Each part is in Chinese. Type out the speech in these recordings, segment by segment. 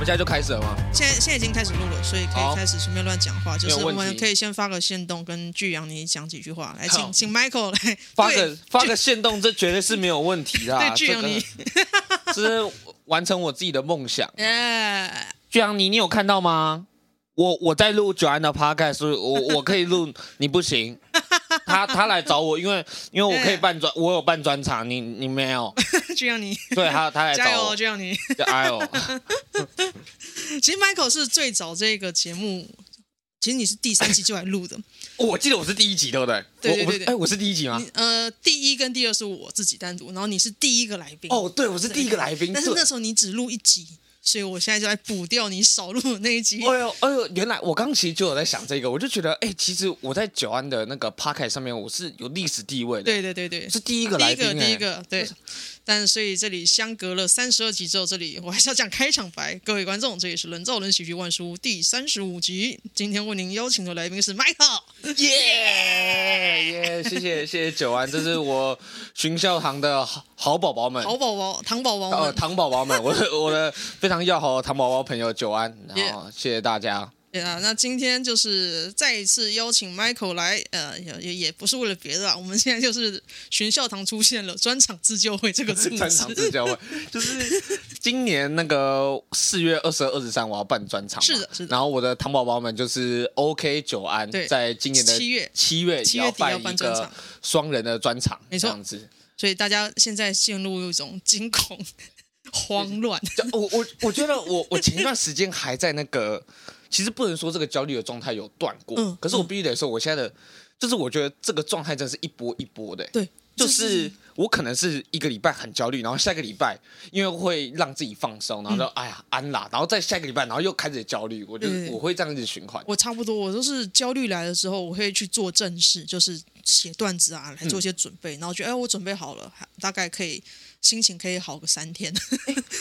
们现在就开始了吗？现在现在已经开始录了，所以可以开始随便乱讲话。就是我们可以先发个线动，跟巨阳你讲几句话。来，请请 Michael 来发个发个线动，这绝对是没有问题的。对，巨阳你，这是完成我自己的梦想。耶，巨阳你，你有看到吗？我我在录 Joanne 的 Podcast，我我可以录，你不行。他他来找我，因为因为我可以办专，我有办专场，你你没有。就像你。对，他他来找我。就像你。加油。其实 Michael 是最早这个节目，其实你是第三集就来录的。我记得我是第一集，对不对？对对对对。哎，我是第一集吗？呃，第一跟第二是我自己单独，然后你是第一个来宾。哦，对，我是第一个来宾。但是那时候你只录一集。所以我现在就来补掉你少录的那一集。哎呦哎呦，原来我刚其实就有在想这个，我就觉得哎、欸，其实我在九安的那个 podcast 上面我是有历史地位的。对对对对，是第一个来宾，第一个第一个对。但所以这里相隔了三十二集之后，这里我还是要讲开场白。各位观众，这里是人造人喜剧万书第三十五集。今天为您邀请的来宾是 Michael。耶耶，谢谢谢谢九安，这是我巡校堂的好好宝宝们，好宝宝糖宝宝，呃，糖宝宝们，我的我的非常要好的糖宝宝朋友九安，然后谢谢大家。对啊，那今天就是再一次邀请 Michael 来，呃，也也不是为了别的啊，我们现在就是寻笑堂出现了专场自救会这个组织，专场自救会就是今年那个四月二十二、二十三我要办专场，是的，是的。然后我的糖宝宝们就是 OK 九安，在今年的七月七月七月底要办一个双人的专场，没错，这样子。所以大家现在陷入一种惊恐、慌乱。我我我觉得我我前一段时间还在那个。其实不能说这个焦虑的状态有断过，嗯、可是我必须得说，我现在的、嗯、就是我觉得这个状态真是一波一波的。对，就是我可能是一个礼拜很焦虑，然后下个礼拜因为会让自己放松，然后就、嗯、哎呀安啦，然后再下一个礼拜，然后又开始焦虑，我就我会这样子循环。我差不多，我都是焦虑来的时候，我会去做正事，就是写段子啊，来做一些准备，嗯、然后觉得哎，我准备好了，大概可以。心情可以好个三天。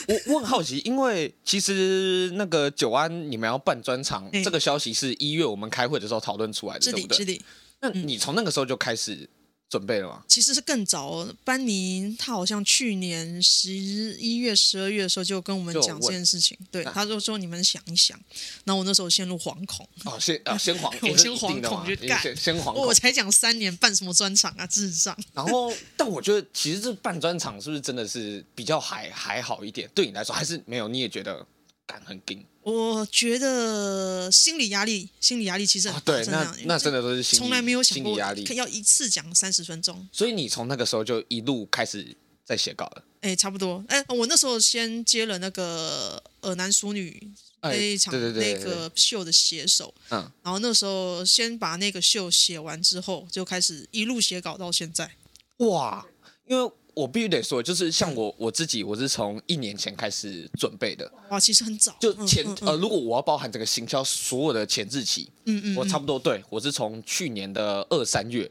我我很好奇，因为其实那个九安你们要办专场，欸、这个消息是一月我们开会的时候讨论出来的，对不对？那你从那个时候就开始准备了吗？其实是更早，班尼他好像去年十一月、十二月的时候就跟我们讲这件事情，对，他就说你们想一想。然后我那时候陷入惶恐，哦，先啊，先惶，我先惶恐就干，先惶恐。我才讲三年办什么专场啊，智障。然后，但我觉得其实这办专场是不是真的是比较还还好一点？对你来说还是没有？你也觉得敢很紧？我觉得心理压力，心理压力其实很大。对，那那真的都是心理，从来没有想过压力，要一次讲三十分钟。所以你从那个时候就一路开始在写稿了。哎，差不多。哎，我那时候先接了那个《恶男淑女》那一场那个秀的写手，嗯，然后那时候先把那个秀写完之后，就开始一路写稿到现在。哇，因为。我必须得说，就是像我我自己，我是从一年前开始准备的。哇，其实很早。就前嗯嗯嗯呃，如果我要包含这个行销所有的前置期，嗯，嗯嗯，我差不多对，我是从去年的二三月，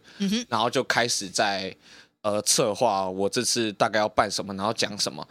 然后就开始在呃策划我这次大概要办什么，然后讲什么。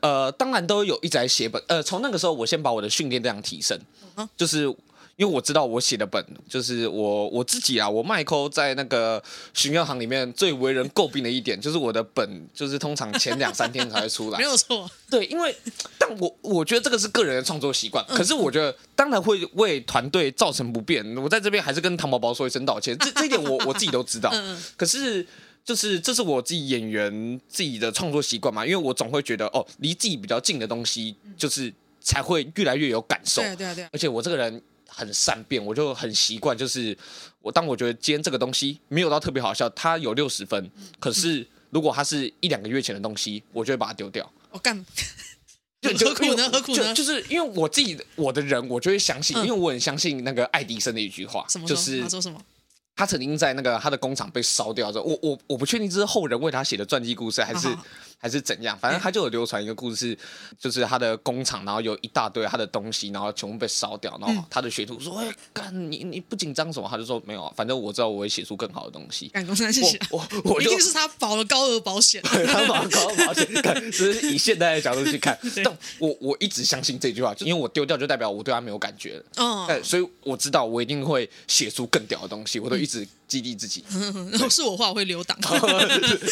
呃，当然都有一直在写本。呃，从那个时候，我先把我的训练量提升，嗯、就是。因为我知道我写的本就是我我自己啊，我麦克在那个巡药行里面最为人诟病的一点，就是我的本就是通常前两三天才会出来。没有错，对，因为但我我觉得这个是个人的创作习惯，可是我觉得当然会为团队造成不便。我在这边还是跟唐宝宝说一声道歉，这这一点我我自己都知道。可是就是这是我自己演员自己的创作习惯嘛，因为我总会觉得哦，离自己比较近的东西，就是才会越来越有感受。对对对，而且我这个人。很善变，我就很习惯，就是我当我觉得今天这个东西没有到特别好笑，它有六十分，可是如果它是一两个月前的东西，我就会把它丢掉。我干，就何苦呢？何苦呢？就是因为我自己我的人，我就会相信，因为我很相信那个爱迪生的一句话，就是他说什么？他曾经在那个他的工厂被烧掉之后，我我我不确定这是后人为他写的传记故事，还是。还是怎样，反正他就有流传一个故事，就是他的工厂，然后有一大堆他的东西，然后全部被烧掉，然后他的学徒说：“哎，干你你不紧张什么？”他就说：“没有啊，反正我知道我会写出更好的东西。”干工商谢谢。我我一定是他保了高额保险，他保了高额保险。干，只是以现在的角度去看，但我我一直相信这句话，就因为我丢掉就代表我对他没有感觉了。嗯，所以我知道我一定会写出更屌的东西，我都一直。激励自己，然 后是我话我会留档，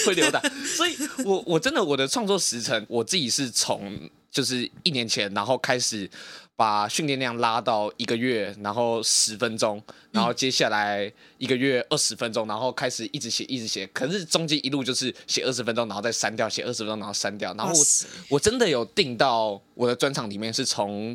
会留档，所以我我真的我的创作时程，我自己是从就是一年前，然后开始把训练量拉到一个月，然后十分钟，然后接下来一个月二十分钟，然后开始一直写，一直写。可是中间一路就是写二十分钟，然后再删掉，写二十分钟，然后删掉。然后我我真的有定到我的专场里面，是从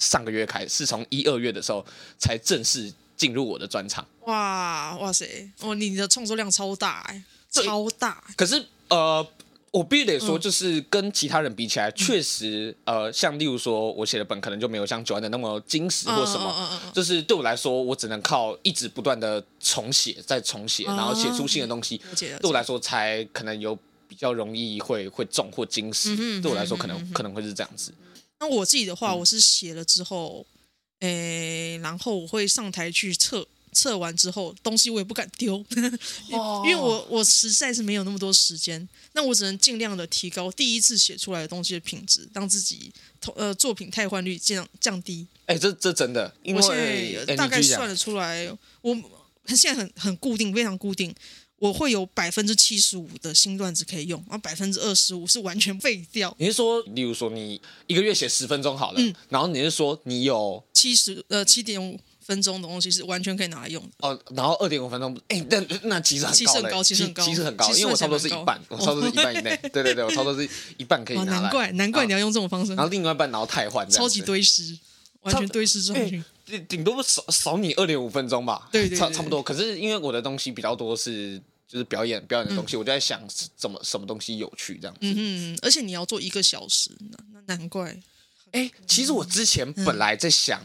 上个月开始，是从一二月的时候才正式进入我的专场。哇哇塞！哦，你的创作量超大哎，超大。可是呃。我必须得说，就是跟其他人比起来，确、嗯、实，呃，像例如说，我写的本可能就没有像 Joanne 的那么精实或什么，嗯嗯嗯、就是对我来说，我只能靠一直不断的重写，再重写，然后写出新的东西，嗯、对我来说才可能有比较容易会会中或精实。嗯，对我来说，可能、嗯、可能会是这样子。那我自己的话，我是写了之后，诶、欸，然后我会上台去测。测完之后，东西我也不敢丢，因为我我实在是没有那么多时间，那我只能尽量的提高第一次写出来的东西的品质，让自己呃作品汰换率降降低。哎、欸，这这真的，因为我现在大概算得出来，欸、我现在很很固定，非常固定。我会有百分之七十五的新段子可以用，然后百分之二十五是完全废掉。你是说，例如说你一个月写十分钟好了，嗯、然后你是说你有七十呃七点五。分钟的东西是完全可以拿来用的哦，然后二点五分钟，哎，那那其实很高，其实很高，其实很高，因为我差不多是一半，我差不多是一半以内，对对对，我差不多是一半可以拿来。难怪难怪你要用这种方式。然后另外一半然后太换，超级堆尸，完全堆尸上去，顶多少少你二点五分钟吧，对对，差差不多。可是因为我的东西比较多，是就是表演表演的东西，我就在想怎么什么东西有趣这样子。嗯，而且你要做一个小时，那难怪。哎，其实我之前本来在想。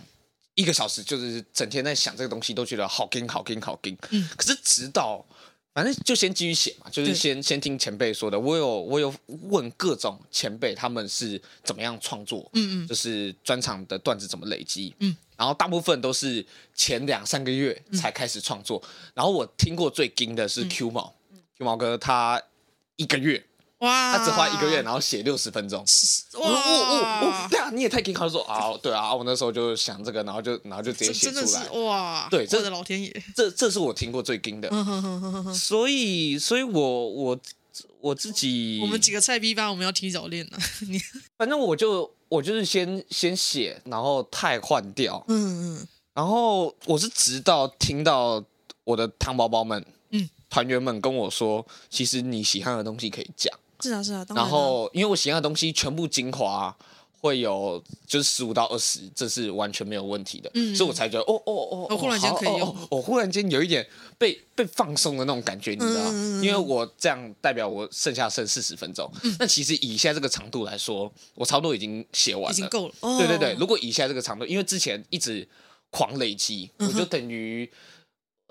一个小时就是整天在想这个东西，都觉得好听好听好听。嗯，可是直到反正就先继续写嘛，就是先先听前辈说的。我有我有问各种前辈他们是怎么样创作，嗯嗯，就是专场的段子怎么累积，嗯，然后大部分都是前两三个月才开始创作。嗯、然后我听过最惊的是 Q 毛、嗯、，Q 毛哥他一个月。哇！他只花一个月，然后写六十分钟。哇！哦哦哦！对啊，你也太可以考说啊，对啊，我那时候就想这个，然后就然后就直接写出来。哇！对，这老天爷，这这是我听过最惊的。所以，所以我我我自己，我们几个菜逼吧，我们要提早练了。你反正我就我就是先先写，然后太换掉。嗯嗯。然后我是直到听到我的汤宝宝们、嗯团员们跟我说，其实你喜欢的东西可以讲。是啊是啊，然后因为我喜欢的东西全部精华会有就是十五到二十，这是完全没有问题的，嗯、所以我才觉得哦哦哦，我忽然间可以用，哦，我忽然间有一点被被放松的那种感觉，你知道？嗯、因为我这样代表我剩下剩四十分钟，那、嗯、其实以现在这个长度来说，我差不多已经写完了，已经够了。哦、对对对，如果以现在这个长度，因为之前一直狂累积，我就等于。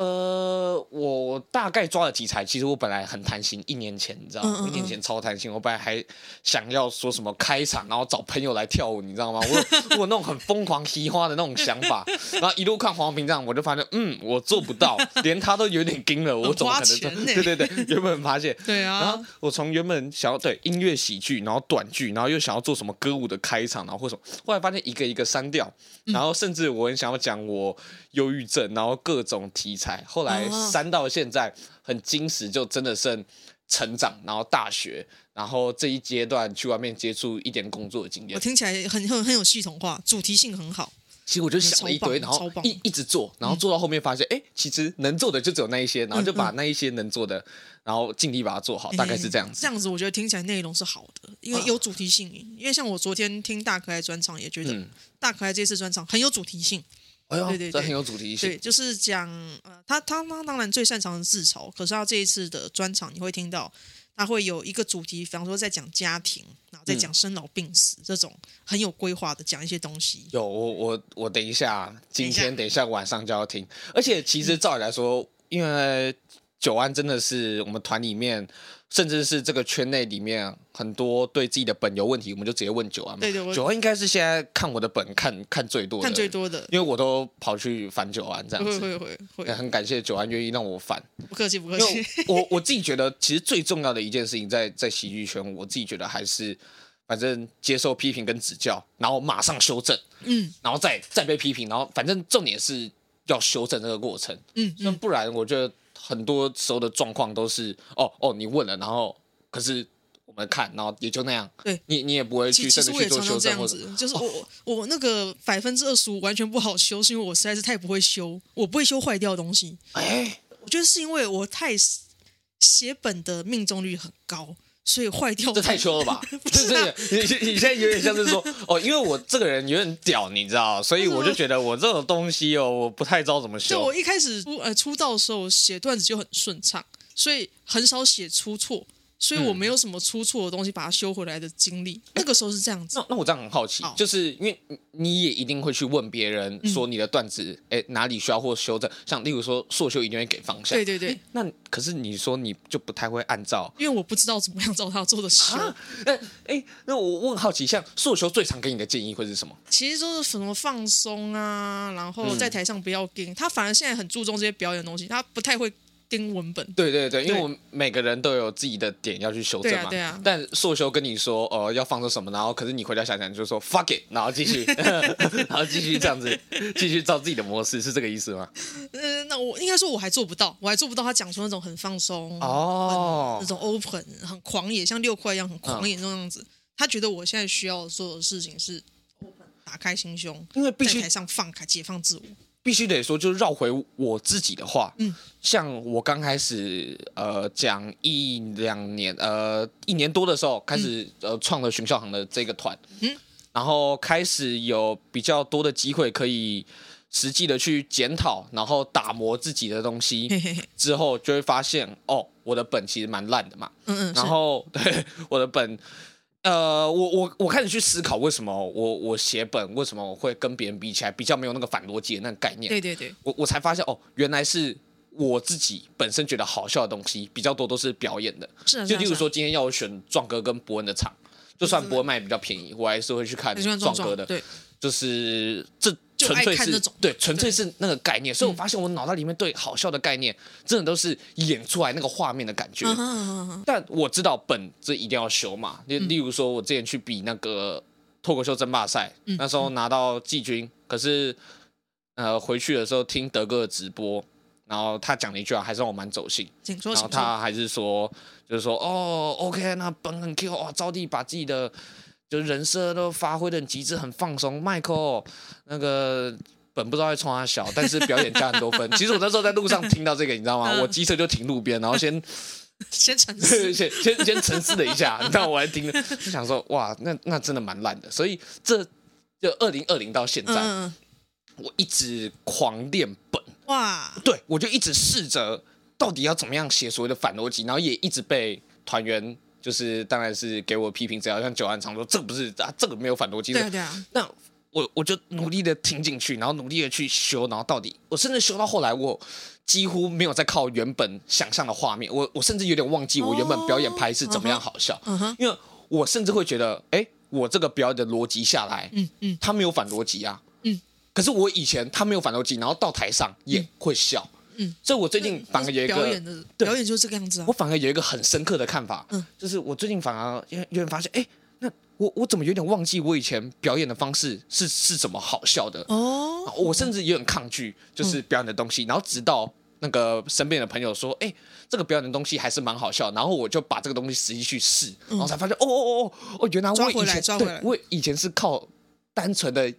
呃，我大概抓了题材，其实我本来很贪心。一年前，你知道吗？嗯嗯嗯，一年前超贪心。我本来还想要说什么开场，然后找朋友来跳舞，你知道吗？我 我那种很疯狂嘻花的那种想法。然后一路看黄平这样，我就发现，嗯，我做不到，连他都有点惊了。我怎么可能？对对对，原本发现。对啊。然后我从原本想要对音乐喜剧，然后短剧，然后又想要做什么歌舞的开场，然后或什么，后来发现一个一个删掉。然后甚至我很想要讲我忧郁症，然后各种题材。后来删到现在很精实，就真的剩成长，然后大学，然后这一阶段去外面接触一点工作的经验。我听起来很很很有系统化，主题性很好。其实我就想了一堆，然后一一直做，然后做到后面发现，哎，其实能做的就只有那一些，然后就把那一些能做的，然后尽力把它做好，大概是这样子。这样子我觉得听起来内容是好的，因为有主题性。因为像我昨天听大可爱专场，也觉得大可爱这次专场很有主题性。哎呦，对对对，这很有主题性。对，就是讲呃，他他他当然最擅长的自嘲，可是他这一次的专场你会听到他会有一个主题，比方说在讲家庭，然后在讲生老病死、嗯、这种很有规划的讲一些东西。有我我我等一下，今天等一下晚上就要听。而且其实照理来说，嗯、因为 Joanne 真的是我们团里面。甚至是这个圈内里面很多对自己的本有问题，我们就直接问 Joanne 嘛。对对，Joanne 应该是现在看我的本看看最多的，看最多的，因为我都跑去烦 Joanne 这样子。会会会会。很感谢 Joanne 愿意让我烦。不客气不客气。我 我自己觉得，其实最重要的一件事情在，在在喜剧圈，我自己觉得还是，反正接受批评跟指教，然后马上修正，嗯，然后再再被批评，然后反正重点是要修正这个过程，嗯，那不然我觉得很多时候的状况都是，哦哦，你问了，然后。可是我们看，然后也就那样。对，你你也不会去真的去做修正，或者就是我、哦、我那个百分之二十五完全不好修，是因为我实在是太不会修，我不会修坏掉的东西。哎，我觉得是因为我太写本的命中率很高。所以坏掉，这太凶了吧？不是、啊，你你你现在有点像是说哦，因为我这个人有点屌，你知道，所以我就觉得我这种东西哦，我不太知道怎么写。就我一开始出呃出道的时候写段子就很顺畅，所以很少写出错。所以我没有什么出错的东西，把它修回来的经历。那个时候是这样子。那那我这样很好奇，就是因为你也一定会去问别人说你的段子，哎，哪里需要或修正？像例如说硕修一定会给方向。对对对。那可是你说你就不太会按照，因为我不知道怎么样照他做的修。哎哎，那我问好奇，像硕修最常给你的建议会是什么？其实都是什么放松啊，然后在台上不要硬。他反而现在很注重这些表演的东西，他不太会。盯文本，对对对，因为我们每个人都有自己的点要去修正嘛。对啊，对啊。但硕修跟你说，呃，要放松什么，然后可是你回家想想，就说 fuck it，然后继续，然后继续这样子，继续照自己的模式，是这个意思吗？嗯，那我应该说我还做不到，我还做不到他讲出那种很放松哦，那种 open 很狂野，像六块一样很狂野那种样子。他觉得我现在需要做的事情是 open，打开心胸，因为必须在台上放开，解放自我。必须得说，就是绕回我自己的话，嗯，像我刚开始呃讲一两年呃一年多的时候，开始呃创了寻笑行的这个团，嗯，然后开始有比较多的机会可以实际的去检讨，然后打磨自己的东西，嘿嘿嘿。之后就会发现哦，我的本其实蛮烂的嘛，嗯嗯，然后 对我的本。呃，我我我开始去思考，为什么我我写本为什么我会跟别人比起来比较没有那个反逻辑的那个概念？对对对，我我才发现哦，原来是我自己本身觉得好笑的东西比较多，都是表演的。是啊，就例如说今天要我选壮哥跟博恩的场，就算博恩卖比较便宜，我还是会去看壮哥的。对，就是这。纯粹是对，纯粹是那个概念，所以我发现我脑袋里面对好笑的概念，真的都是演出来那个画面的感觉。但我知道本这一定要修嘛，例例如说，我之前去比那个脱口秀争霸赛，那时候拿到季军，可是呃回去的时候听德哥的直播，然后他讲了一句话，还是让我蛮走心。然后他还是说，就是说哦，OK，那本很 Q 哇，招娣把自己的。就人设都发挥的很极致，很放松。Michael 那个本不知道在冲他小，但是表演加很多分。其实我那时候在路上听到这个，你知道吗？我机车就停路边，然后先 先沉思，先先先沉思了一下。你知道我还听了，就想说哇，那那真的蛮烂的。所以这就二零二零到现在，嗯、我一直狂练本哇。对，我就一直试着到底要怎么样写所谓的反逻辑，然后也一直被团员。就是当然是给我批评，只要像九安常说，这个不是啊，这个没有反逻辑。对对啊。那我我就努力的听进去，然后努力的去修，然后到底我甚至修到后来，我几乎没有再靠原本想象的画面，我我甚至有点忘记我原本表演拍是怎么样好笑，哦 uh huh. 因为我甚至会觉得，哎，我这个表演的逻辑下来，嗯嗯，他没有反逻辑啊，嗯，可是我以前他没有反逻辑，然后到台上也会笑。嗯嗯，所以我最近反而有一个表演的表演就是这个样子啊。我反而有一个很深刻的看法，嗯，就是我最近反而有有点发现，哎，那我我怎么有点忘记我以前表演的方式是是怎么好笑的哦？我甚至有点抗拒，就是表演的东西。然后直到那个身边的朋友说，哎，这个表演的东西还是蛮好笑。然后我就把这个东西实际去试，然后才发现，哦哦哦哦哦，原来我以前对，我以前是靠单纯的。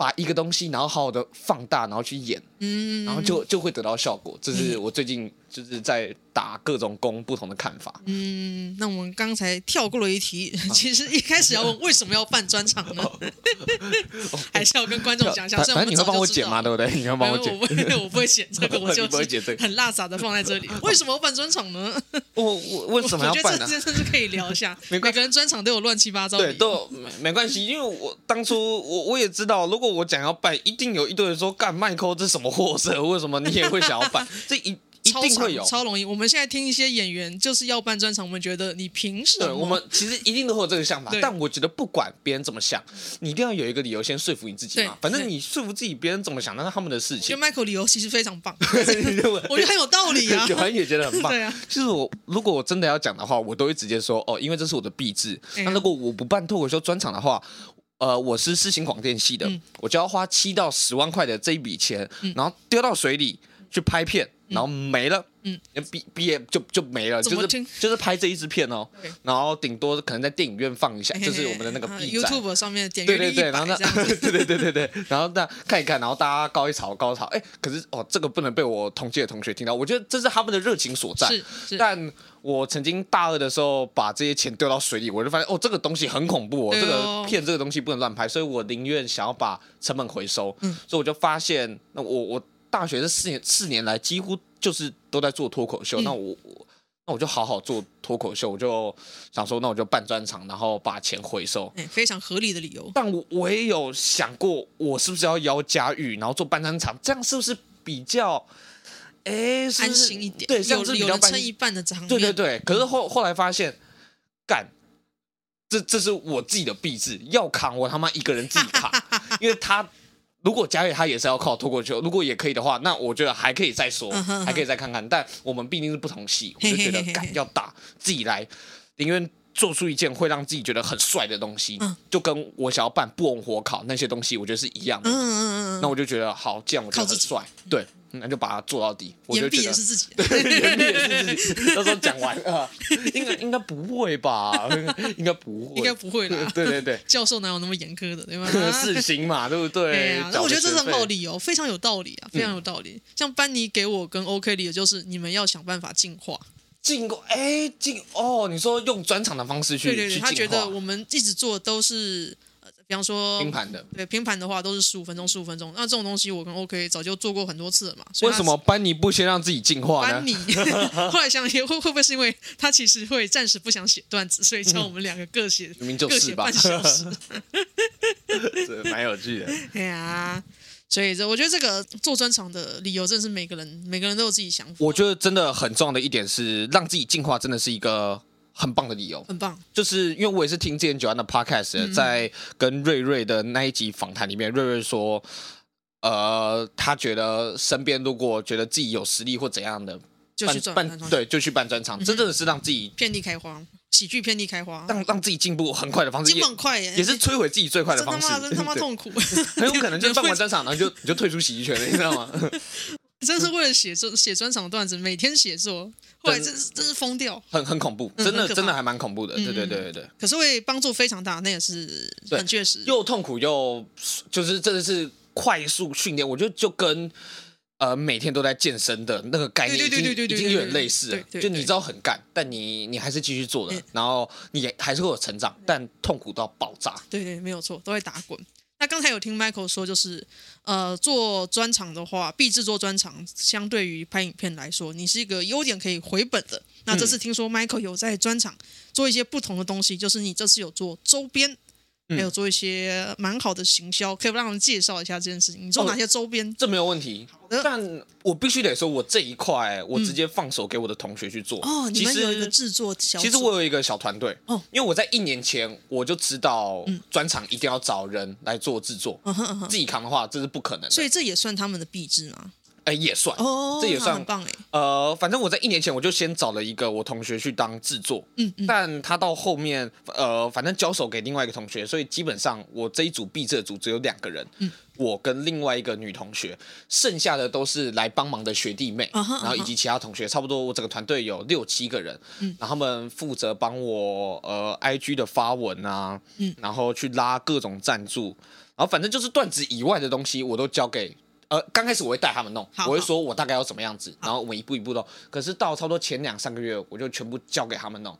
把一个东西，然后好好的放大，然后去演，嗯，然后就就会得到效果。这是我最近就是在打各种工不同的看法。嗯，那我们刚才跳过了一题，其实一开始要问为什么要办专场呢？还是要跟观众讲一下？反正你会帮我剪嘛？对不对？你要帮我剪？我不会，我不会剪 这个，我就很辣傻的放在这里。为什么要办专场呢？我我为什么要办呢？我觉得这件事是可以聊一下。每个人专场都有乱七八糟，对，都没没关系。因为我当初我我也知道，如果我讲要办，一定有一堆人说干麦克这什么货色？为什么你也会想要办？这一。一定会有，超容易。我们现在听一些演员就是要办专场，我们觉得你凭什么？对，我们其实一定都会有这个想法。但我觉得不管别人怎么想，你一定要有一个理由先说服你自己嘛。反正你说服自己，别人怎么想那是他们的事情。Michael 理由其实非常棒，我觉得很有道理啊。有人也觉得很棒。对啊，就是我如果我真的要讲的话，我都会直接说哦，因为这是我的毕制。那、啊、如果我不办脱口秀专场的话，呃，我是世新广电系的，嗯、我就要花七到十万块的这一笔钱，嗯、然后丢到水里。去拍片，然后没了。嗯，毕毕业就就没了，就是就是拍这一支片哦，然后顶多可能在电影院放一下，就是我们的那个 B 站 YouTube 上面点对对对，然后那对对对对对，然后那看一看，然后大家高一潮高潮，哎，可是哦，这个不能被我同届的同学听到，我觉得这是他们的热情所在。是，但我曾经大二的时候把这些钱丢到水里，我就发现哦，这个东西很恐怖哦，这个片这个东西不能乱拍，所以我宁愿想要把成本回收。嗯，所以我就发现，那我我大学这四年四年来几乎。就是都在做脱口秀，嗯、那我那我就好好做脱口秀，我就想说，那我就办专场，然后把钱回收，欸，非常合理的理由。但我我也有想过，我是不是要邀家玉，然后做办专场，这样是不是比较，哎，欸，安心一点？对，这样是比较撑一半的场面。对对对。可是后后来发现，干，这这是我自己的币制，要扛我他妈一个人自己扛，因为他。如果嘉裕他也是要靠脱口秀，如果也可以的话，那我觉得还可以再说，还可以再看看。但我们毕竟是不同系，我就觉得敢要打自己来，宁愿做出一件会让自己觉得很帅的东西，嗯、就跟我想要办不温火烤那些东西，我觉得是一样的。嗯嗯嗯那我就觉得好，这样我就很帅，对。那就把它做到底。我觉得也是自己，对，也是自己。到时候讲完啊，应该应该不会吧？应该不会，应该不会啦。对对对，教授哪有那么严苛的，对吗？事情嘛，对不对？对啊，那我觉得这是很好理由，非常有道理啊，非常有道理。像班尼给我跟 OK 理的就是，你们要想办法进化，进过哎进哦，你说用专场的方式去，对对对，他觉得我们一直做都是。比方说拼盘的，对拼盘的话都是十五分钟，十五分钟。那这种东西我跟 OK 早就做过很多次了嘛。为什么班尼不先让自己进化呢？班尼 后来想也会会不会是因为他其实会暂时不想写段子，所以叫我们两个各写，明明就是各写半小时。这蛮有趣的。对啊，所以这我觉得这个做专场的理由真的是每个人每个人都有自己想法。我觉得真的很重要的一点是让自己进化，真的是一个。很棒的理由，很棒，就是因为我也是听之前九安的 podcast，在跟瑞瑞的那一集访谈里面，瑞瑞说，呃，他觉得身边如果觉得自己有实力或怎样的，就去办，办对，就去办专场，真正的是让自己遍地开花，喜剧遍地开花，让让自己进步很快的方式，进步很快耶，也是摧毁自己最快的方式，真他妈真他妈痛苦，很有可能就办完专场，然后就你就退出喜剧圈了，你知道吗？真是为了写作写专场段子，每天写作，后来真是真是疯掉，很很恐怖，真的真的还蛮恐怖的，对对对对对。可是会帮助非常大，那也是很确实。又痛苦又就是真的是快速训练，我觉得就跟呃每天都在健身的那个概念已经已经有点类似了。就你知道很干，但你你还是继续做的，然后你还是会有成长，但痛苦到爆炸。对对，没有错，都会打滚。那刚才有听 Michael 说，就是呃，做专场的话，必制作专场，相对于拍影片来说，你是一个优点可以回本的。那这次听说 Michael 有在专场做一些不同的东西，就是你这次有做周边。还有做一些蛮好的行销，可以让人介绍一下这件事情。你做哪些周边？哦，这没有问题。但我必须得说，我这一块我直接放手给我的同学去做。哦，你们有一个制作小组。其实我有一个小团队。哦，因为我在一年前我就知道，专场一定要找人来做制作。自己扛的话这是不可能的。所以这也算他们的毕制吗？哎，也算。哦，这也算很棒哎。呃，反正我在一年前我就先找了一个我同学去当制作，嗯，嗯，但他到后面呃，反正交手给另外一个同学，所以基本上我这一组毕这组只有两个人，嗯，我跟另外一个女同学，剩下的都是来帮忙的学弟妹，然后以及其他同学，差不多我整个团队有六七个人，嗯，然后他们负责帮我呃 IG 的发文啊，嗯，然后去拉各种赞助，然后反正就是段子以外的东西我都交给。呃，刚开始我会带他们弄，好好我会说我大概要怎么样子，然后我们一步一步弄。可是到差不多前两三个月，我就全部交给他们弄，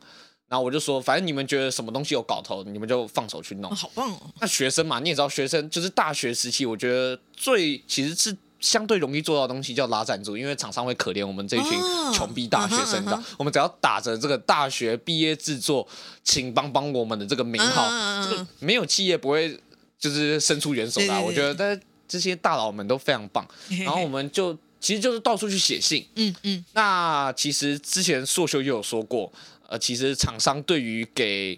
然后我就说，反正你们觉得什么东西有搞头，你们就放手去弄。哦、好棒哦！那学生嘛，你也知道，学生就是大学时期，我觉得最其实是相对容易做到的东西叫拉赞助，因为厂商会可怜我们这一群穷逼大学生，哦、你知道，我们只要打着这个大学毕业制作，请帮帮我们的这个名号，啊、这个没有企业不会就是伸出援手的，我觉得，但是。这些大佬们都非常棒，然后我们就其实就是到处去写信，嗯嗯。那其实之前硕修也有说过，呃，其实厂商对于给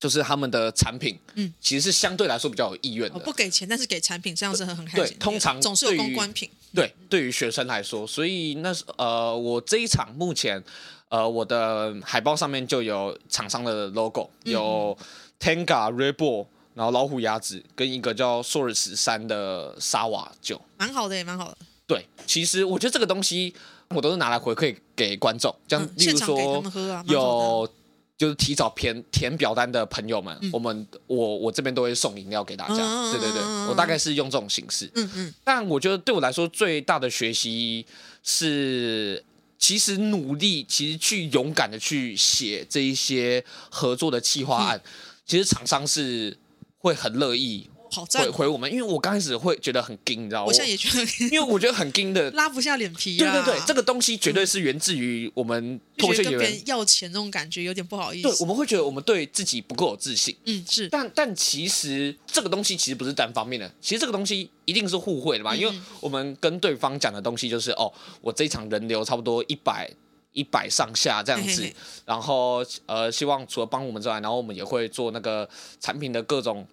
就是他们的产品，嗯，其实是相对来说比较有意愿的。不给钱，但是给产品，这样是很很开心。对，通常总是有公关品。对，对于学生来说，所以那是呃，我这一场目前呃，我的海报上面就有厂商的 logo，有 Tenga Red Bull。然后老虎牙子跟一个叫索尔十三的沙瓦酒，蛮好的，也蛮好的。对，其实我觉得这个东西我都是拿来回馈给观众，这样，例如说有就是提早填填表单的朋友们，我们我我这边都会送饮料给大家。对对对，我大概是用这种形式。嗯嗯。但我觉得对我来说最大的学习是，其实努力，其实去勇敢的去写这一些合作的企划案，其实厂商是会很乐意。回回我们，因为我刚开始会觉得很惊，你知道吗？我现在也觉得，因为我觉得很惊的，拉不下脸皮。对对对，这个东西绝对是源自于我们脱口秀演员要钱那种感觉有点不好意思。对，我们会觉得我们对自己不够有自信。嗯，是。但但其实这个东西其实不是单方面的，其实这个东西一定是互惠的嘛。因为我们跟对方讲的东西就是，哦，我这一场人流差不多一百一百上下这样子，然后呃，希望除了帮我们之外，然后我们也会做那个产品的各种。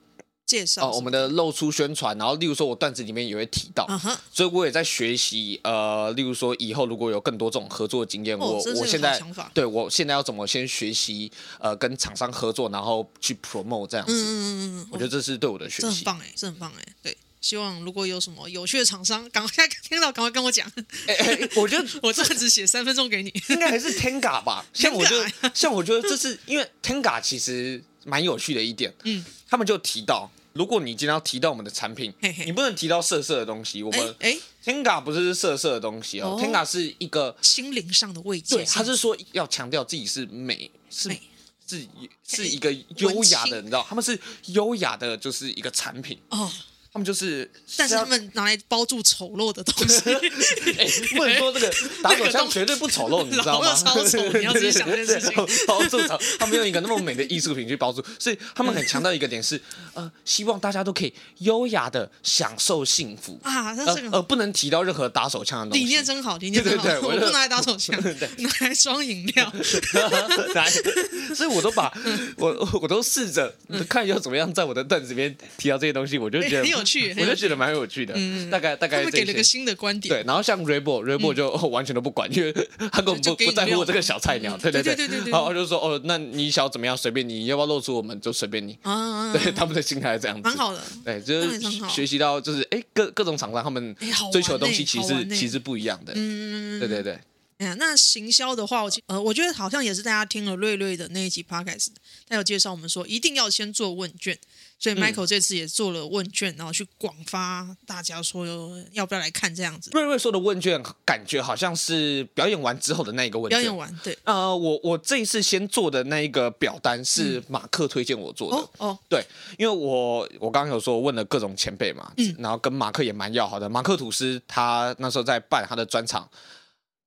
介绍哦，我们的露出宣传，然后例如说，我段子里面也会提到，uh huh. 所以我也在学习。呃，例如说，以后如果有更多这种合作经验，哦、我我现在对我现在要怎么先学习？呃，跟厂商合作，然后去 promote 这样子。嗯嗯嗯，我觉得这是对我的学习。这很棒哎，这很棒哎。对，希望如果有什么有趣的厂商，赶快听到赶快跟我讲。哎哎，我觉得我这只写三分钟给你，应该还是 Tenga 吧？像我觉得，像我觉得这是因为 Tenga 其实蛮有趣的一点。嗯，他们就提到。如果你今天要提到我们的产品，嘿嘿你不能提到色色的东西。我们哎，Tenga 不是色色的东西哦，哦，Tenga 是一个心灵上的慰藉。对，他是说要强调自己是美，是美是是一个优雅的，清你知道，他们是优雅的，就是一个产品哦。他们就是，但是他们拿来包住丑陋的东西。哎，不能说这个打手枪绝对不丑陋，你知道吗？超丑，你要自己想这件事情。包住它，他们用一个那么美的艺术品去包住，所以他们很强调一个点是，呃，希望大家都可以优雅的享受幸福啊。呃，不能提到任何打手枪的东西。理念真好，理念真好。我不拿来打手枪，拿来装饮料。所以我都把我我都试着看要怎么样在我的段子里面提到这些东西，我就觉得。有趣，我就觉得蛮有趣的。嗯，大概大概给了个新的观点。对，然后像 Raybo，Raybo 就完全都不管，因为 他根本不不在乎我这个小菜鸟。对对对对对。然后就说哦，那你想要怎么样随便你，要不要露出我们就随便你。啊对，他们的心态是这样子。蛮好的。对，就是学习到就是哎各各种厂商他们追求的东西其实其实不一样的。嗯，对对对。哎呀，那行销的话，我呃我觉得好像也是大家听了瑞瑞的那一集 Podcast，他有介绍我们说一定要先做问卷。所以 Michael 这次也做了问卷，嗯、然后去广发大家说要不要来看这样子。瑞瑞说的问卷感觉好像是表演完之后的那一个问卷。表演完，对。呃，我我这一次先做的那一个表单是马克推荐我做的。哦，哦对，因为我我刚刚有说问了各种前辈嘛，嗯、然后跟马克也蛮要好的。马克吐司他那时候在办他的专场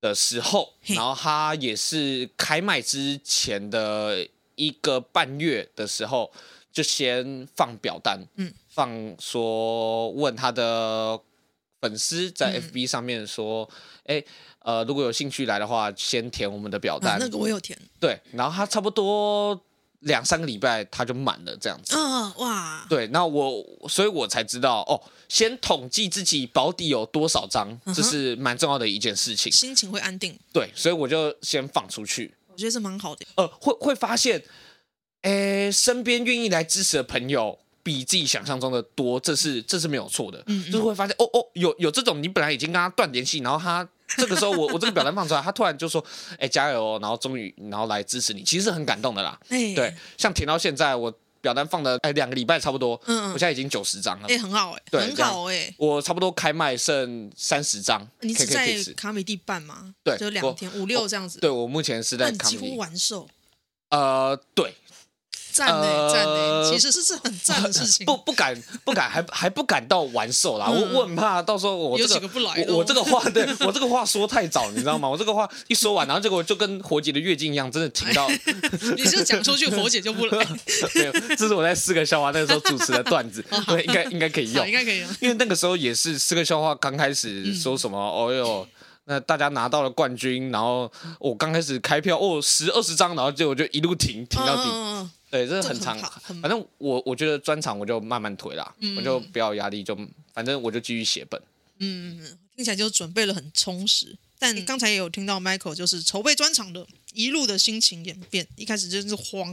的时候，然后他也是开卖之前的一个半月的时候。就先放表单，嗯，放说问他的粉丝在 FB 上面说，哎、嗯，呃，如果有兴趣来的话，先填我们的表单。啊、那个我有填。对，然后他差不多两三个礼拜他就满了这样子。嗯，哇。对，那我所以我才知道哦，先统计自己保底有多少张，嗯、这是蛮重要的一件事情。心情会安定。对，所以我就先放出去。我觉得是蛮好的。呃，会会发现。诶，身边愿意来支持的朋友比自己想象中的多，这是这是没有错的。嗯，嗯，就是会发现，哦哦，有有这种，你本来已经跟他断联系，然后他这个时候我 我这个表单放出来，他突然就说，哎，加油哦，然后终于然后来支持你，其实是很感动的啦。哎，对，像填到现在，我表单放了哎两个礼拜差不多，嗯，嗯，我现在已经九十张了，哎，很好哎，对，很好哎，我差不多开卖剩三十张，你是在卡米蒂办吗？对，就两天五六这样子。对，我目前是在卡米地，几乎完售。呃，对。赞呢，赞呢，其实是是很赞的事情。不 不敢不敢，还还不敢到完售啦。我我很怕到时候我这个我我这个话，对我这个话说太早，你知道吗？我这个话一说完，然后结果就跟火姐的月经一样，真的停到。你是讲出去，火姐就不来。没有，这是我在四个笑话那个时候主持的段子，对，应该应该可以用，应该可以用。因为那个时候也是四个笑话刚开始说什么，哦哟。那大家拿到了冠军，然后我刚开始开票哦，十二十张，然后结果就一路停停到底。嗯、对，这是很长。很反正我我觉得专场我就慢慢推啦，嗯、我就不要压力，就反正我就继续写本。嗯，听起来就准备了很充实。但刚才也有听到 Michael 就是筹备专场的一路的心情演变，一开始就是慌，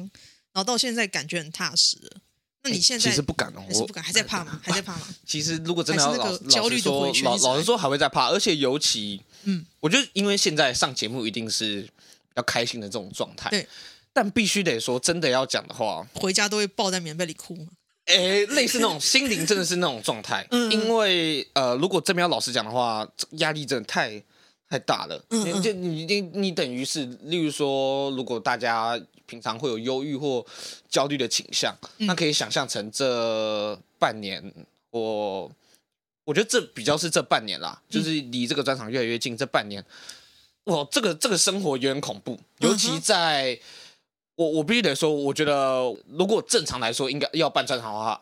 然后到现在感觉很踏实了。那你现在其实不敢哦，我不敢，还在怕吗？还在怕吗？其实如果真的要老焦虑的回圈，老老实说还会在怕，而且尤其，嗯，我觉得因为现在上节目一定是要开心的这种状态，对。但必须得说，真的要讲的话，回家都会抱在棉被里哭。诶，类似那种心灵真的是那种状态，嗯、因为呃，如果这边要老实讲的话，压力真的太太大了。就你你你等于是，例如说，如果大家平常会有忧郁或焦虑的倾向，嗯、那可以想象成这半年，我我觉得这比较是这半年啦，就是离这个专场越来越近，这半年，哇，这个这个生活有点恐怖，尤其在。嗯我我必须得说，我觉得如果正常来说，应该要办专场的话，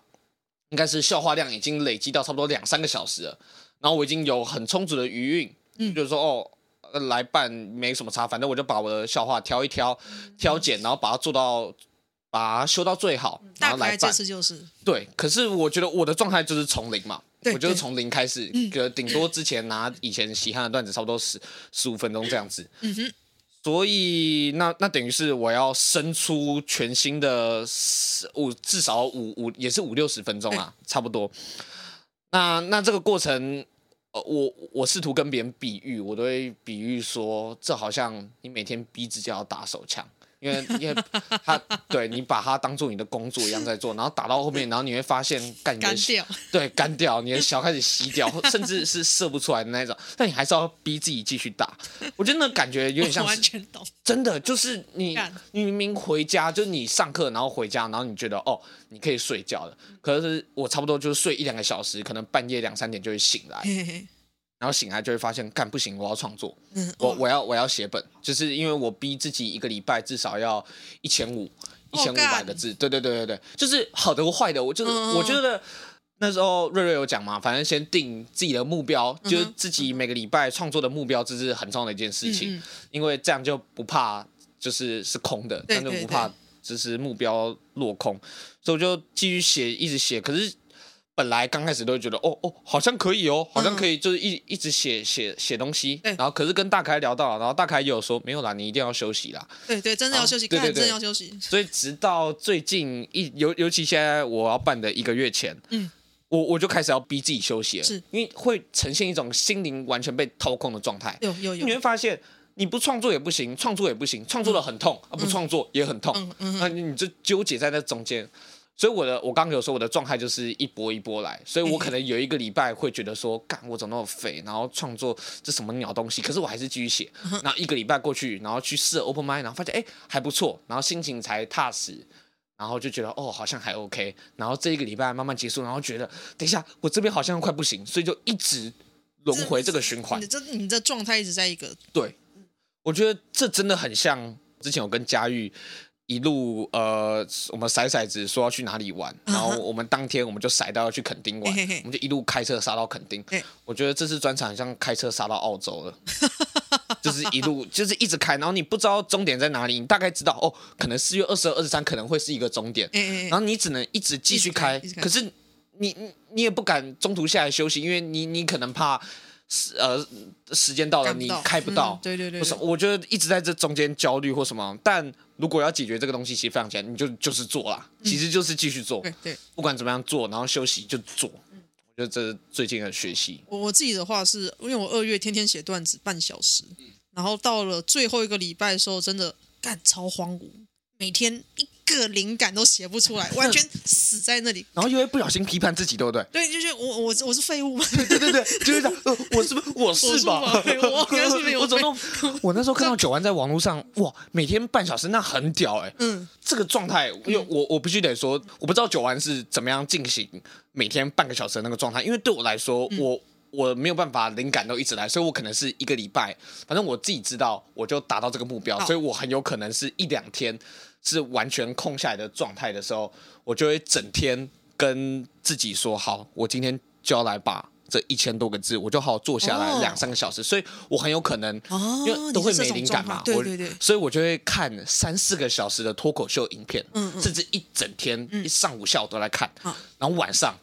应该是笑话量已经累积到差不多两三个小时了，然后我已经有很充足的余韵，嗯，就是说哦，来办没什么差，反正我就把我的笑话挑一挑，挑拣，然后把它做到，把它修到最好，然后来办。这次就是对，可是我觉得我的状态就是从零嘛，我就是从零开始，个顶多之前拿以前喜欢的段子，差不多十十五分钟这样子，嗯哼。所以那那等于是我要生出全新的五至少五五也是五六十分钟啊，差不多。那那这个过程，呃，我我试图跟别人比喻，我都会比喻说，这好像你每天逼自己要打手枪。因为，因为他 对你把它当做你的工作一样在做，然后打到后面，然后你会发现干掉，对，干掉，你的小开始吸掉，甚至是射不出来的那种，但你还是要逼自己继续打。我觉得那感觉有点像是，完全懂，真的就是你，你明明回家，就是你上课然后回家，然后你觉得哦，你可以睡觉了，可是我差不多就是睡一两个小时，可能半夜两三点就会醒来。然后醒来就会发现，干不行，我要创作，嗯、我我要我要写本，就是因为我逼自己一个礼拜至少要一千五一千五百个字，对对对对对，就是好的或坏的，我就是、嗯、我觉得那时候瑞瑞有讲嘛，反正先定自己的目标，嗯、就是自己每个礼拜创作的目标，这是很重要的一件事情，嗯、因为这样就不怕就是是空的，这样就不怕就是目标落空，所以我就继续写，一直写，可是。本来刚开始都会觉得哦哦，好像可以哦，好像可以，就是一一直写写写东西。然后可是跟大凯聊到了，然后大凯也有说没有啦，你一定要休息啦。对对，真的要休息，对对对，真的要休息。所以直到最近一尤尤其现在我要办的一个月前，嗯，我我就开始要逼自己休息了，是因为会呈现一种心灵完全被掏空的状态。有有有，你会发现你不创作也不行，创作也不行，创作的很痛啊，不创作也很痛，那你就纠结在那中间。所以我的我刚刚有说我的状态就是一波一波来，所以我可能有一个礼拜会觉得说，干我怎么那么肥，然后创作这什么鸟东西，可是我还是继续写。然后一个礼拜过去，然后去试 open mind，然后发现哎还不错，然后心情才踏实，然后就觉得哦好像还 OK，然后这一个礼拜慢慢结束，然后觉得等一下我这边好像快不行，所以就一直轮回这个循环。你这你的状态一直在一个对，我觉得这真的很像之前我跟佳玉。一路呃，我们骰骰子说要去哪里玩，然后我们当天我们就甩到要去垦丁玩，我们就一路开车杀到垦丁。我觉得这次专场很像开车杀到澳洲了，就是一路就是一直开，然后你不知道终点在哪里，你大概知道哦，可能四月二十二、二十三可能会是一个终点，然后你只能一直继续开，可是你你你也不敢中途下来休息，因为你你可能怕。时呃，时间到了，你开不到，对对对，不是，我觉得一直在这中间焦虑或什么。但如果要解决这个东西，其实非常简单，你就就是做啦，其实就是继续做，对对，不管怎么样做，然后休息就做。我觉得这是最近的学习。我我自己的话是因为我二月天天写段子半小时，然后到了最后一个礼拜的时候，真的干超荒芜，每天一。个灵感都写不出来，完全死在那里，然后又会不小心批判自己，对不对？对，就是我我我是废物吗？对对对，就是这样。呃，我是不是我是吧？我我我怎么？我那时候看到九安在网络上，哇，每天半小时，那很屌哎。嗯，这个状态，因为我我必须得说，我不知道九安是怎么样进行每天半个小时的那个状态，因为对我来说，我我没有办法灵感都一直来，所以我可能是一个礼拜，反正我自己知道，我就达到这个目标，所以我很有可能是一两天。是完全空下来的状态的时候，我就会整天跟自己说：“好，我今天就要来把这一千多个字，我就好好坐下来两三个小时。”所以，我很有可能，因为都会没灵感嘛，对对对，所以我就会看三四个小时的脱口秀影片，甚至一整天一上午下午都来看，然后晚上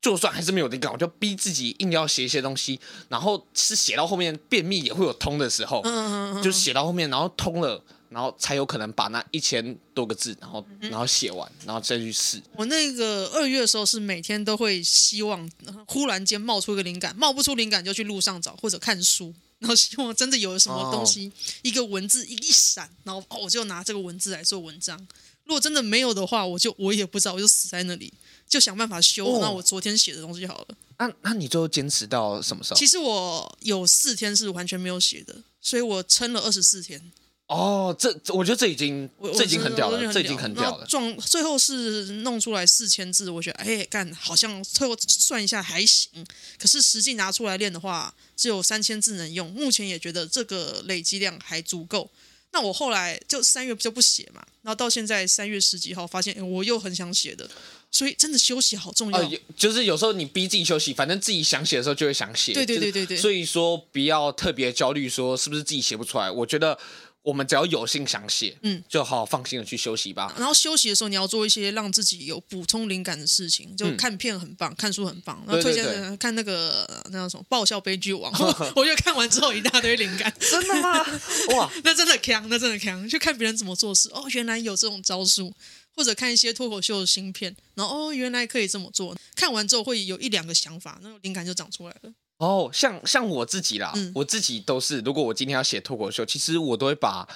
就算还是没有灵感，我就逼自己硬要写一些东西，然后是写到后面便秘也会有通的时候，嗯嗯嗯，就写到后面，然后通了，然后才有可能把那一千多个字，然后然后写完，然后再去试。我那个二月的时候是每天都会希望忽然间冒出一个灵感，冒不出灵感就去路上找或者看书，然后希望真的有什么东西，哦、一个文字一一闪，然后我就拿这个文字来做文章。如果真的没有的话，我就我也不知道，我就死在那里，就想办法修。哦、那我昨天写的东西就好了。那那你最后坚持到什么时候？其实我有四天是完全没有写的，所以我撑了二十四天。哦，这我觉得这已经这已经很屌了，这已经很屌了。撞最后是弄出来四千字，我觉得哎干好像最后算一下还行。可是实际拿出来练的话，只有三千字能用。目前也觉得这个累积量还足够。那我后来就三月就不写嘛，然后到现在三月十几号发现，我又很想写的，所以真的休息好重要。呃，就是有时候你逼自己休息，反正自己想写的时候就会想写。对对对对对。所以说不要特别焦虑，说是不是自己写不出来。我觉得。我们只要有心想写，嗯，就好好放心的去休息吧。然后休息的时候，你要做一些让自己有补充灵感的事情，就看片很棒，嗯、看书很棒。然后推荐的看那个那叫什么爆笑悲剧王，我觉得看完之后一大堆灵感。真的吗？哇，那真的强，那真的强。就看别人怎么做事，哦，原来有这种招数，或者看一些脱口秀的新片，然后哦，原来可以这么做。看完之后会有一两个想法，那个灵感就长出来了。哦，像像我自己啦，嗯、我自己都是，如果我今天要写脱口秀，其实我都会把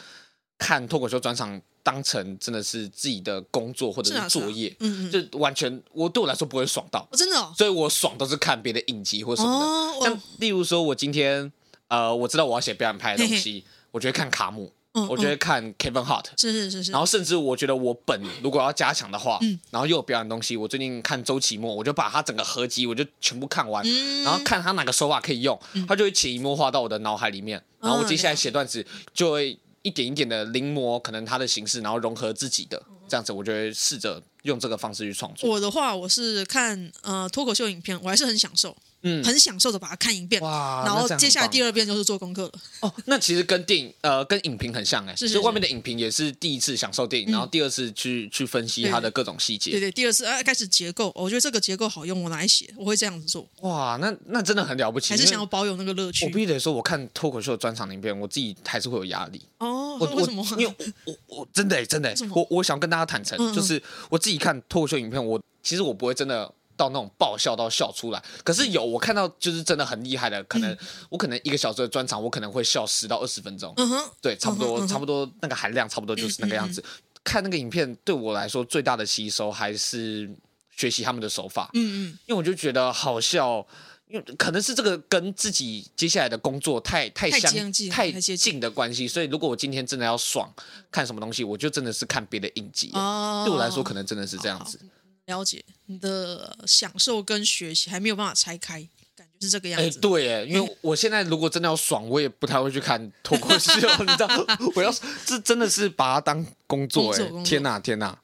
看脱口秀专场当成真的是自己的工作或者是作业，啊。啊、嗯嗯，就完全我对我来说不会爽到，哦、真的、哦，所以我爽都是看别的影集或什么的，哦、像例如说我今天呃，我知道我要写表演派的东西，嘿嘿。我就会看卡姆。我觉得看 Kevin Hart，是是是是，然后甚至我觉得我本如果要加强的话，嗯，然后又有表演东西，我最近看周奇墨，我就把他整个合集我就全部看完，然后看他哪个手法可以用，他就会潜移默化到我的脑海里面，然后我接下来写段子就会一点一点的临摹可能他的形式，然后融合自己的这样子，我就会试着用这个方式去创作。我的话，我是看呃脱口秀影片，我还是很享受。嗯，很享受的把它看一遍，哇，然后接下来第二遍就是做功课了。哦，那其实跟电影呃跟影评很像哎，是是，就外面的影评也是第一次享受电影，然后第二次去去分析它的各种细节。对对，第二次哎开始结构，我觉得这个结构好用，我拿来写，我会这样子做。哇，那那真的很了不起，还是想要保有那个乐趣。我必须得说，我看脱口秀的专场影片，我自己还是会有压力。哦，为什么？因为我我真的真的，我我想跟大家坦诚，就是我自己看脱口秀影片，我其实我不会真的。到那种爆笑到笑出来，可是有我看到就是真的很厉害的，可能、嗯、我可能一个小时的专场，我可能会笑十到二十分钟，嗯哼，对，差不多、嗯、差不多那个含量差不多就是那个样子。看那个影片对我来说最大的吸收还是学习他们的手法，嗯嗯，因为我就觉得好笑，因为可能是这个跟自己接下来的工作太太相太近。的关系，所以如果我今天真的要爽看什么东西，我就真的是看别的影集，哦、对我来说可能真的是这样子。了解你的享受跟学习还没有办法拆开，感觉是这个样子。哎、欸，对，哎，因为我现在如果真的要爽，我也不太会去看脱口秀，你知道，我要这真的是把它当工作，哎，天哪，天哪。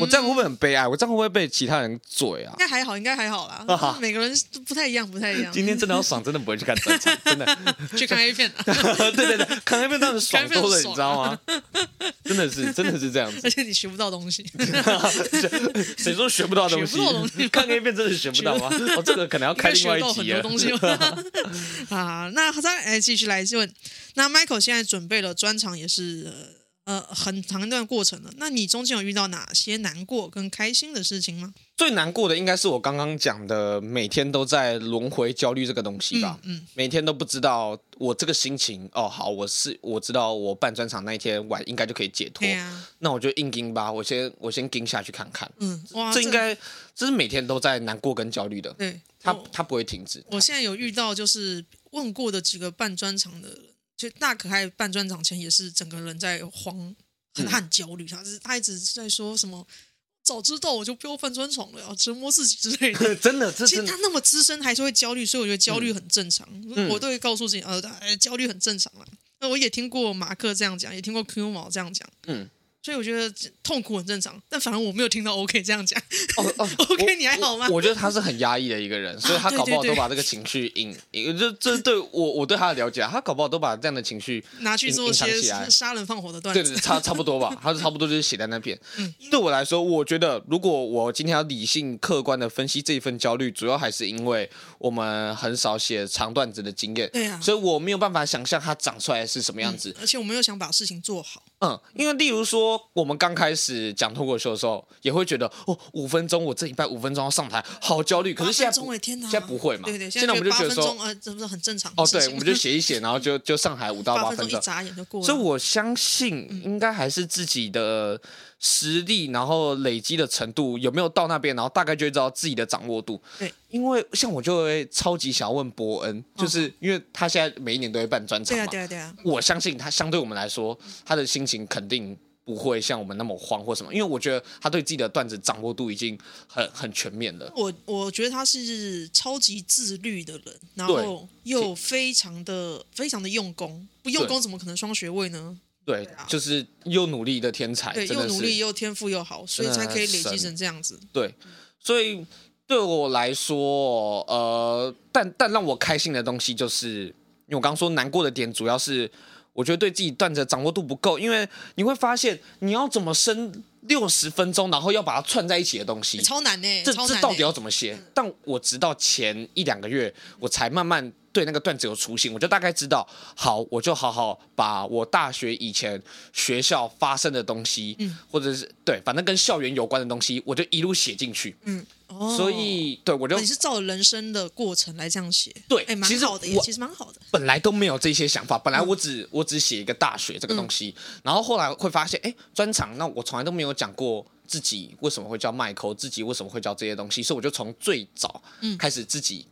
我这样会不会很悲哀？我这样会不会被其他人嘴啊？应该还好，应该还好啦。每个人都不太一样，不太一样。今天真的要爽，真的不会去看专场，真的 去看 A 片。对对对，看 A 片当然爽多了，你知道吗？真的是，真的是这样子。而且你学不到东西。谁说学不到东西？看 A 片真的学不到吗？哦，这个可能要开另外一集了。啊，那再来继续来问，那 Michael 现在准备了专场也是。呃，很长一段过程了。那你中间有遇到哪些难过跟开心的事情吗？最难过的应该是我刚刚讲的，每天都在轮回焦虑这个东西吧。嗯，嗯，每天都不知道我这个心情。哦，好，我是我知道我办专场那一天晚应该就可以解脱。啊、那我就硬盯吧，我先我先盯下去看看。嗯，哇，这应该这，这是每天都在难过跟焦虑的。对，他他不会停止。我现在有遇到就是问过的几个办专场的。就大可爱办专场前也是整个人在慌，很很焦虑。他是他一直在说什么，早知道我就不要办专场了，要折磨自己之类的。真的，其实他那么资深还是会焦虑，所以我觉得焦虑很正常。嗯、我都会告诉自己，呃，焦虑很正常了。那我也听过马克这样讲，也听过 Q 毛这样讲。嗯，所以我觉得痛苦很正常，但反而我没有听到 OK 这样讲。哦哦，OK 你还好吗？我觉得他是很压抑的一个人，所以他搞不好都把这个情绪 隐隐，就这对我我对他的了解，他搞不好都把这样的情绪拿去做些杀人放火的段子。对对，差差不多吧，他差不多就是写在那边。嗯，对我来说，我觉得如果我今天要理性客观的分析这一份焦虑，主要还是因为我们很少写长段子的经验。对啊，所以我没有办法想象它长出来是什么样子，而且我没有想把事情做好。嗯，因为例如说，我们刚开始讲脱口秀的时候，也会觉得哦，五分钟，我这礼拜五分钟要上台，好焦虑。可是现在，现在不会嘛？对对，现在我们就觉得说，呃，这不是很正常？哦，对，我们就写一写，然后就 就上台五到八分钟，一眨眼就过了。所以我相信，应该还是自己的实力，然后累积的程度有没有到那边，然后大概就会知道自己的掌握度。对，因为像我就会超级想要问伯恩，就是因为他现在每一年都会办专场嘛，对啊对啊对啊。我相信他相对我们来说，他的心情肯定。不会像我们那么慌或什么，因为我觉得他对自己的段子掌握度已经很很全面了。我我觉得他是超级自律的人，然后又非常的非常的用功，不用功怎么可能双学位呢？对，对啊、就是又努力的天才，对，又努力又天赋又好，所以才可以累积成这样子。对，所以对我来说，呃，但但让我开心的东西就是，因为我刚刚说难过的点主要是。我觉得对自己段子的掌握度不够，因为你会发现你要怎么升六十分钟，然后要把它串在一起的东西，超难呢。这这到底要怎么写？但我直到前一两个月，我才慢慢对那个段子有雏形，我就大概知道，好，我就好好把我大学以前学校发生的东西，嗯，或者是对，反正跟校园有关的东西，我就一路写进去，嗯。Oh, 所以，对我就你是照着人生的过程来这样写，对，哎，蛮好的，也其实蛮好的。本来都没有这些想法，本来我只、嗯、我只写一个大学这个东西，嗯、然后后来会发现，哎，专场，那我从来都没有讲过自己为什么会叫麦克，自己为什么会叫这些东西，所以我就从最早开始自己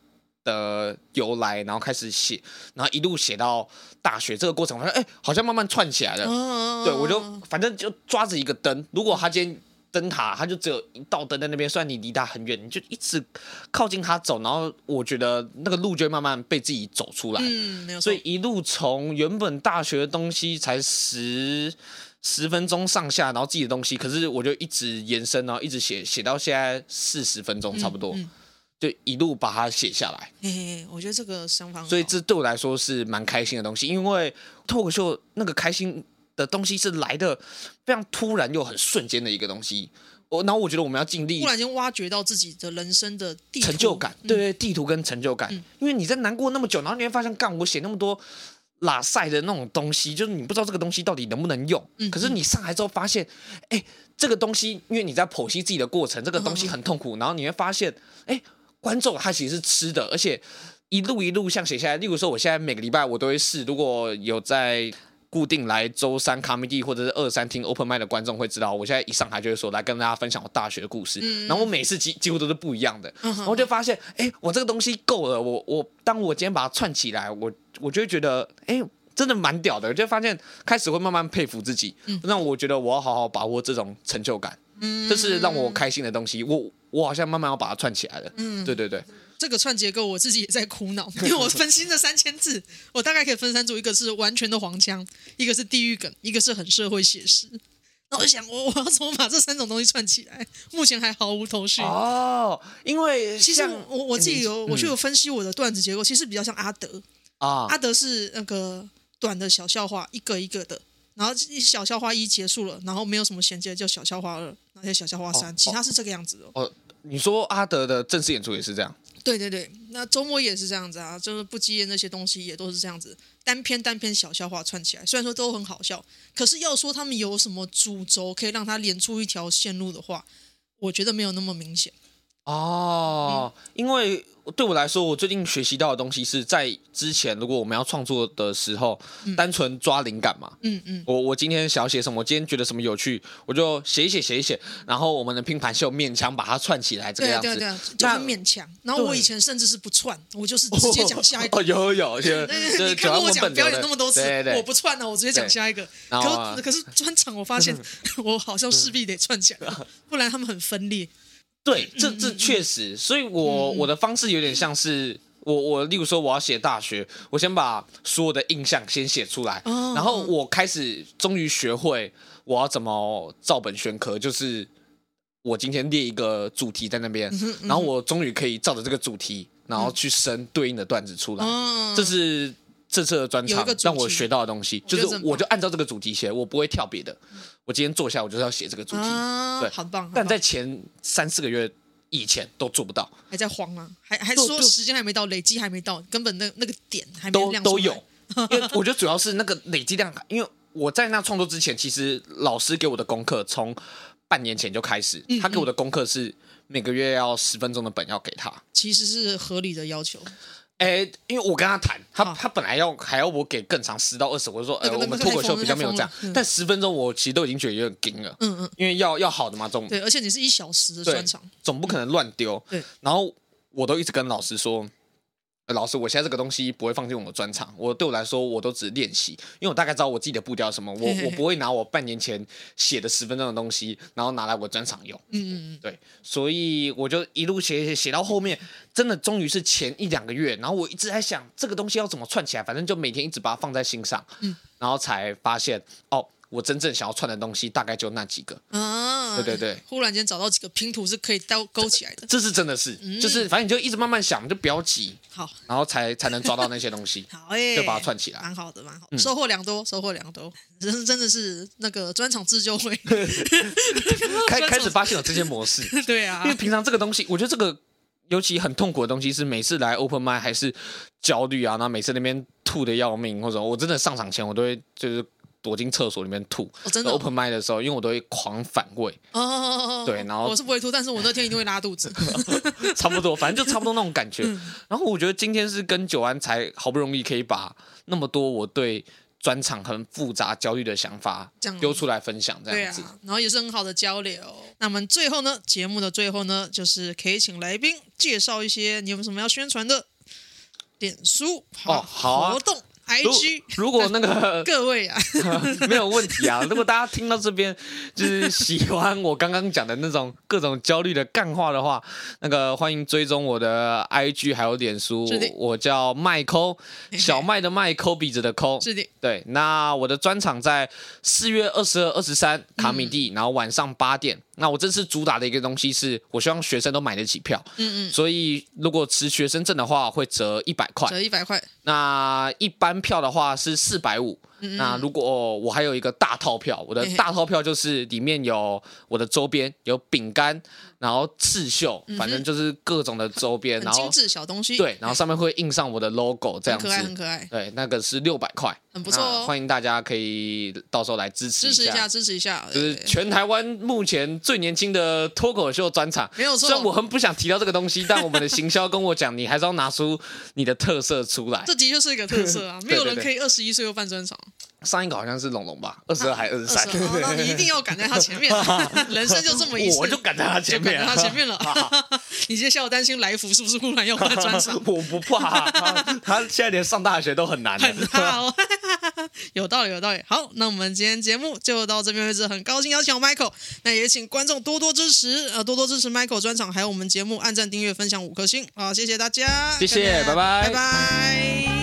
的由来，然后开始写，然后一路写到大学这个过程，我发现，哎，好像慢慢串起来了。Oh. 对，我就反正就抓着一个灯，如果他今天。灯塔，他就只有一道灯在那边。虽然你离他很远，你就一直靠近他走，然后我觉得那个路就会慢慢被自己走出来。嗯。所以一路从原本大学的东西才十十分钟上下，然后自己的东西，可是我就一直延伸，然后一直写写到现在四十分钟差不多，嗯嗯、就一路把它写下来。嘿嘿，我觉得这个想法，所以这对我来说是蛮开心的东西，因为脱口秀那个开心。的东西是来的非常突然又很瞬间的一个东西，我然后我觉得我们要尽力，突然间挖掘到自己的人生的地图成就感，对对，地图跟成就感，嗯、因为你在难过那么久，然后你会发现，干我写那么多拉塞的那种东西，就是你不知道这个东西到底能不能用，嗯、可是你上来之后发现，哎，这个东西，因为你在剖析自己的过程，这个东西很痛苦，然后你会发现，哎，观众他其实是吃的，而且一路一路像写下来，例如说，我现在每个礼拜我都会试，如果有在。固定来周三 comedy 或者是二三听 open m i d 的观众会知道，我现在一上台就会说，来跟大家分享我大学的故事，嗯、然后我每次几几乎都是不一样的，嗯、然后我就发现，哎，我这个东西够了，我我当我今天把它串起来，我我就会觉得，哎，真的蛮屌的，我就发现开始会慢慢佩服自己，那、嗯、我觉得我要好好把握这种成就感，嗯、这是让我开心的东西，我我好像慢慢要把它串起来了，嗯，对对对。这个串结构我自己也在苦恼，因为我分析这三千字，我大概可以分三组，一个是完全的黄腔，一个是地狱梗，一个是很社会写实。那我就想，我我要怎么把这三种东西串起来？目前还毫无头绪。哦，因为其实我我自己有，我就有分析我的段子结构，其实比较像阿德啊。阿德是那个短的小笑话，一个一个的，然后小笑话一结束了，然后没有什么衔接，就小笑话二，那些小笑话三，其他是这个样子的。哦，你说阿德的正式演出也是这样？对对对，那周末也是这样子啊，就是不羁的那些东西也都是这样子，单篇单篇小笑话串起来，虽然说都很好笑，可是要说他们有什么主轴可以让他连出一条线路的话，我觉得没有那么明显。哦，嗯、因为。对我来说，我最近学习到的东西是在之前，如果我们要创作的时候，嗯、单纯抓灵感嘛。嗯嗯。嗯我我今天想要写什么，我今天觉得什么有趣，我就写一写写一写，然后我们的拼盘秀勉强把它串起来，这个样子。对对对，就很勉强。然后我以前甚至是不串，我就是直接讲下一个。哦，有有有。你看过我讲表演那么多次，我不串了，我直接讲下一个。可可是专场，我发现 我好像势必得串起来，不然他们很分裂。对，这这确实，所以我我的方式有点像是我我，例如说我要写大学，我先把所有的印象先写出来，然后我开始终于学会我要怎么照本宣科，就是我今天列一个主题在那边，然后我终于可以照着这个主题，然后去生对应的段子出来。嗯、这是这次的专场让我学到的东西，就是我就按照这个主题写，我不会跳别的。我今天坐下，我就是要写这个主题。啊、对，好棒。但在前三四个月。以前都做不到，还在慌啊，还还说时间还没到，累积还没到，根本那那个点还没亮都都有。因为我觉得主要是那个累积量，因为我在那创作之前，其实老师给我的功课从半年前就开始，嗯嗯，他给我的功课是每个月要十分钟的本要给他，其实是合理的要求。哎，因为我跟他谈，他他本来要还要我给更长十到二十，我就说，哎，我们脱口秀比较没有这样，但十分钟我其实都已经觉得有点紧了，嗯嗯，因为要要好的嘛，总对，而且你是一小时的专场，总不可能乱丢，对，然后我都一直跟老师说。老师，我现在这个东西不会放进我的专场。我对我来说，我都只练习，因为我大概知道我自己的步调什么。我 我不会拿我半年前写的十分钟的东西，然后拿来我专场用。嗯嗯嗯，对，所以我就一路写写写到后面，真的终于是前一两个月，然后我一直在想这个东西要怎么串起来，反正就每天一直把它放在心上，嗯，然后才发现哦。我真正想要串的东西大概就那几个。啊，对对对，忽然间找到几个拼图是可以勾勾起来的，这，这是真的是，嗯、就是反正你就一直慢慢想，就不要急，好，然后才才能抓到那些东西，好耶，就把它串起来，蛮好的，蛮好，收获良多，收获良多，真真的是那个专场自救会，开开始发现了这些模式，对啊，因为平常这个东西，我觉得这个尤其很痛苦的东西是每次来 open mic 还是焦虑啊，然后每次那边吐的要命，或者我真的上场前我都会就是。躲进厕所里面吐。哦，真的。Open mic 的时候，因为我都会狂反胃。哦哦哦哦。对，然后我是不会吐，但是我那天一定会拉肚子。差不多，反正就差不多那种感觉。嗯、然后我觉得今天是跟九安才好不容易可以把那么多我对专场很复杂焦虑的想法丢出来分享，这样子。对啊。然后也是很好的交流。那我们最后呢，节目的最后呢，就是可以请来宾介绍一些你有什么要宣传的脸书好、哦、好、啊、活动。IG 如果那个 各位啊，没有问题啊。如果大家听到这边就是喜欢我刚刚讲的那种各种焦虑的干话的话，那个欢迎追踪我的 IG 还有脸书，我叫麦抠，小麦的麦，抠鼻子的抠。是的，对。那我的专场在四月二十二、二十三卡米蒂，嗯、然后晚上八点。那我这次主打的一个东西是，我希望学生都买得起票。嗯嗯。所以如果持学生证的话，会折一百块。折一百块。那一般票的话是四百五。那如果我还有一个大套票，我的大套票就是里面有我的周边，有饼干，然后刺绣，反正就是各种的周边，然后精致小东西。对，然后上面会印上我的 logo，这样子。很可爱，很可爱。对，那个是六百块，很不错哦。欢迎大家可以到时候来支持支持一下，支持一下。就是全台湾目前最年轻的脱口秀专场，没有错。虽然我很不想提到这个东西，但我们的行销跟我讲，你还是要拿出你的特色出来。这的确是一个特色啊，没有人可以二十一岁又办专场。上一个好像是龙龙吧，二十二还二十三，那你一定要赶在他前面，人生就这么一次，我就赶在他前面，赶在他前面了。你接下来担心来福是不是忽然要换专场？我不怕，他现在连上大学都很难。很怕哦，有道理，有道理。好，那我们今天节目就到这边为止，很高兴邀请我 Michael，那也请观众多多支持，呃，多多支持 Michael 专场，还有我们节目按赞、订阅、分享五颗星啊，谢谢大家，谢谢，拜拜，拜拜。